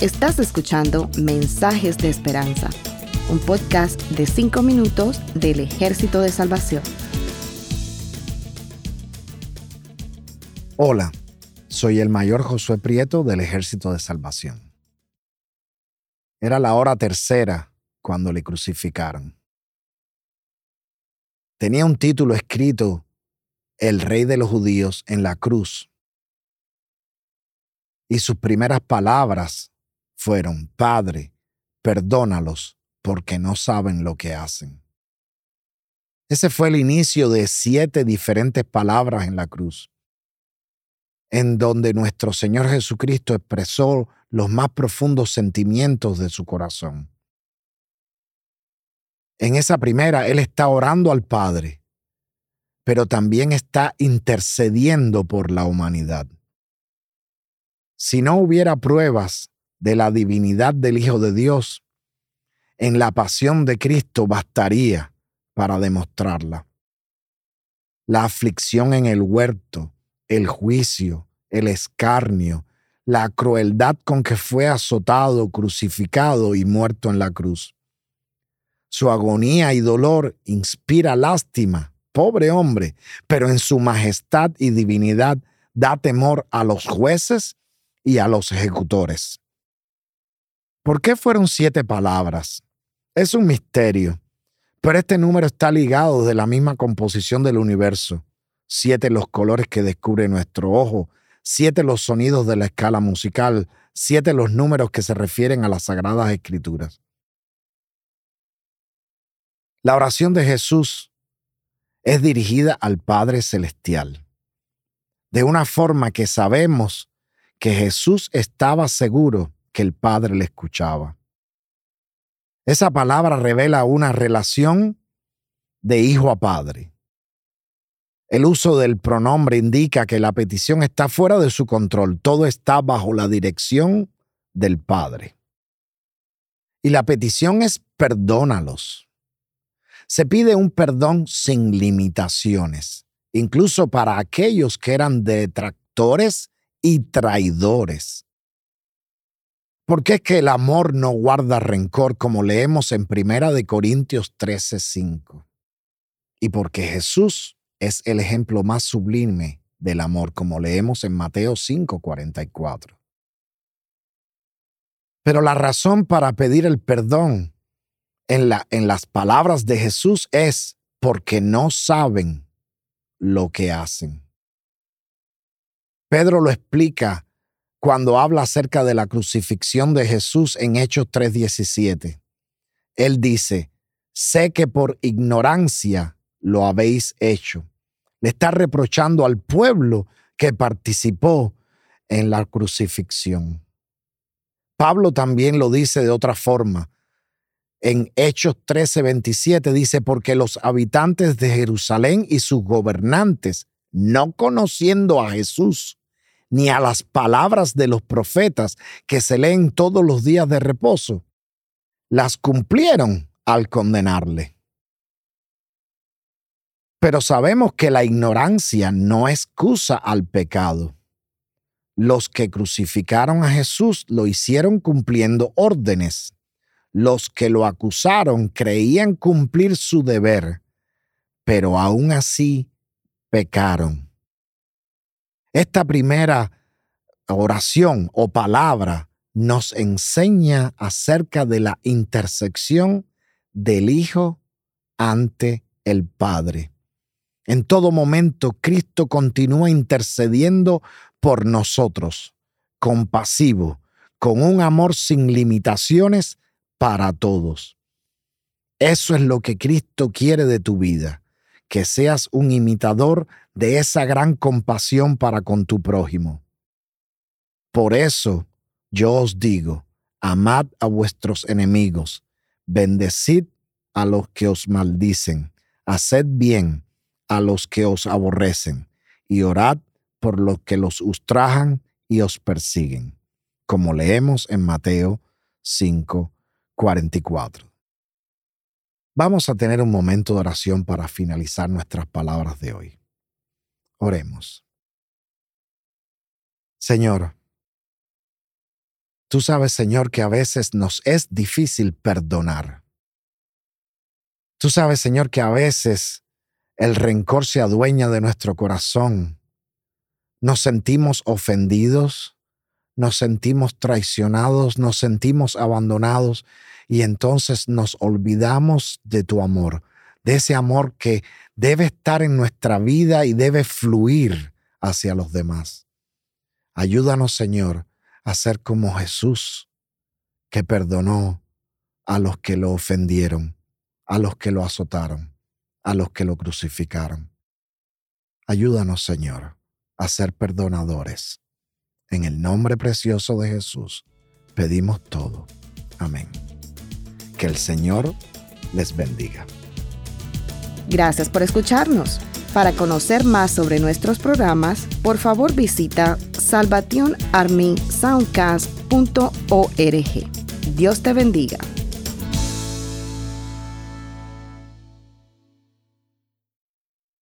Estás escuchando Mensajes de Esperanza, un podcast de 5 minutos del Ejército de Salvación. Hola, soy el mayor Josué Prieto del Ejército de Salvación. Era la hora tercera cuando le crucificaron. Tenía un título escrito, El Rey de los Judíos en la cruz. Y sus primeras palabras fueron, Padre, perdónalos porque no saben lo que hacen. Ese fue el inicio de siete diferentes palabras en la cruz, en donde nuestro Señor Jesucristo expresó los más profundos sentimientos de su corazón. En esa primera, Él está orando al Padre, pero también está intercediendo por la humanidad. Si no hubiera pruebas de la divinidad del Hijo de Dios, en la pasión de Cristo bastaría para demostrarla. La aflicción en el huerto, el juicio, el escarnio, la crueldad con que fue azotado, crucificado y muerto en la cruz. Su agonía y dolor inspira lástima, pobre hombre, pero en su majestad y divinidad da temor a los jueces y a los ejecutores. ¿Por qué fueron siete palabras? Es un misterio, pero este número está ligado de la misma composición del universo. Siete los colores que descubre nuestro ojo, siete los sonidos de la escala musical, siete los números que se refieren a las sagradas escrituras. La oración de Jesús es dirigida al Padre Celestial, de una forma que sabemos que Jesús estaba seguro que el Padre le escuchaba. Esa palabra revela una relación de hijo a padre. El uso del pronombre indica que la petición está fuera de su control, todo está bajo la dirección del Padre. Y la petición es perdónalos. Se pide un perdón sin limitaciones, incluso para aquellos que eran detractores y traidores. Porque es que el amor no guarda rencor, como leemos en Primera de Corintios 13:5. Y porque Jesús es el ejemplo más sublime del amor, como leemos en Mateo 5:44. Pero la razón para pedir el perdón en, la, en las palabras de Jesús es porque no saben lo que hacen. Pedro lo explica cuando habla acerca de la crucifixión de Jesús en Hechos 3:17. Él dice, sé que por ignorancia lo habéis hecho le está reprochando al pueblo que participó en la crucifixión. Pablo también lo dice de otra forma. En Hechos 13:27 dice, porque los habitantes de Jerusalén y sus gobernantes, no conociendo a Jesús, ni a las palabras de los profetas que se leen todos los días de reposo, las cumplieron al condenarle. Pero sabemos que la ignorancia no excusa al pecado. Los que crucificaron a Jesús lo hicieron cumpliendo órdenes. Los que lo acusaron creían cumplir su deber, pero aún así pecaron. Esta primera oración o palabra nos enseña acerca de la intersección del Hijo ante el Padre. En todo momento, Cristo continúa intercediendo por nosotros, compasivo, con un amor sin limitaciones para todos. Eso es lo que Cristo quiere de tu vida, que seas un imitador de esa gran compasión para con tu prójimo. Por eso yo os digo, amad a vuestros enemigos, bendecid a los que os maldicen, haced bien a los que os aborrecen, y orad por los que los ultrajan y os persiguen, como leemos en Mateo 5, 44. Vamos a tener un momento de oración para finalizar nuestras palabras de hoy. Oremos. Señor, Tú sabes, Señor, que a veces nos es difícil perdonar. Tú sabes, Señor, que a veces el rencor se adueña de nuestro corazón. Nos sentimos ofendidos, nos sentimos traicionados, nos sentimos abandonados y entonces nos olvidamos de tu amor, de ese amor que debe estar en nuestra vida y debe fluir hacia los demás. Ayúdanos, Señor, a ser como Jesús, que perdonó a los que lo ofendieron, a los que lo azotaron, a los que lo crucificaron. Ayúdanos, Señor, a ser perdonadores. En el nombre precioso de Jesús pedimos todo. Amén. Que el Señor les bendiga. Gracias por escucharnos. Para conocer más sobre nuestros programas, por favor visita salvationarmysoundcast.org. Dios te bendiga.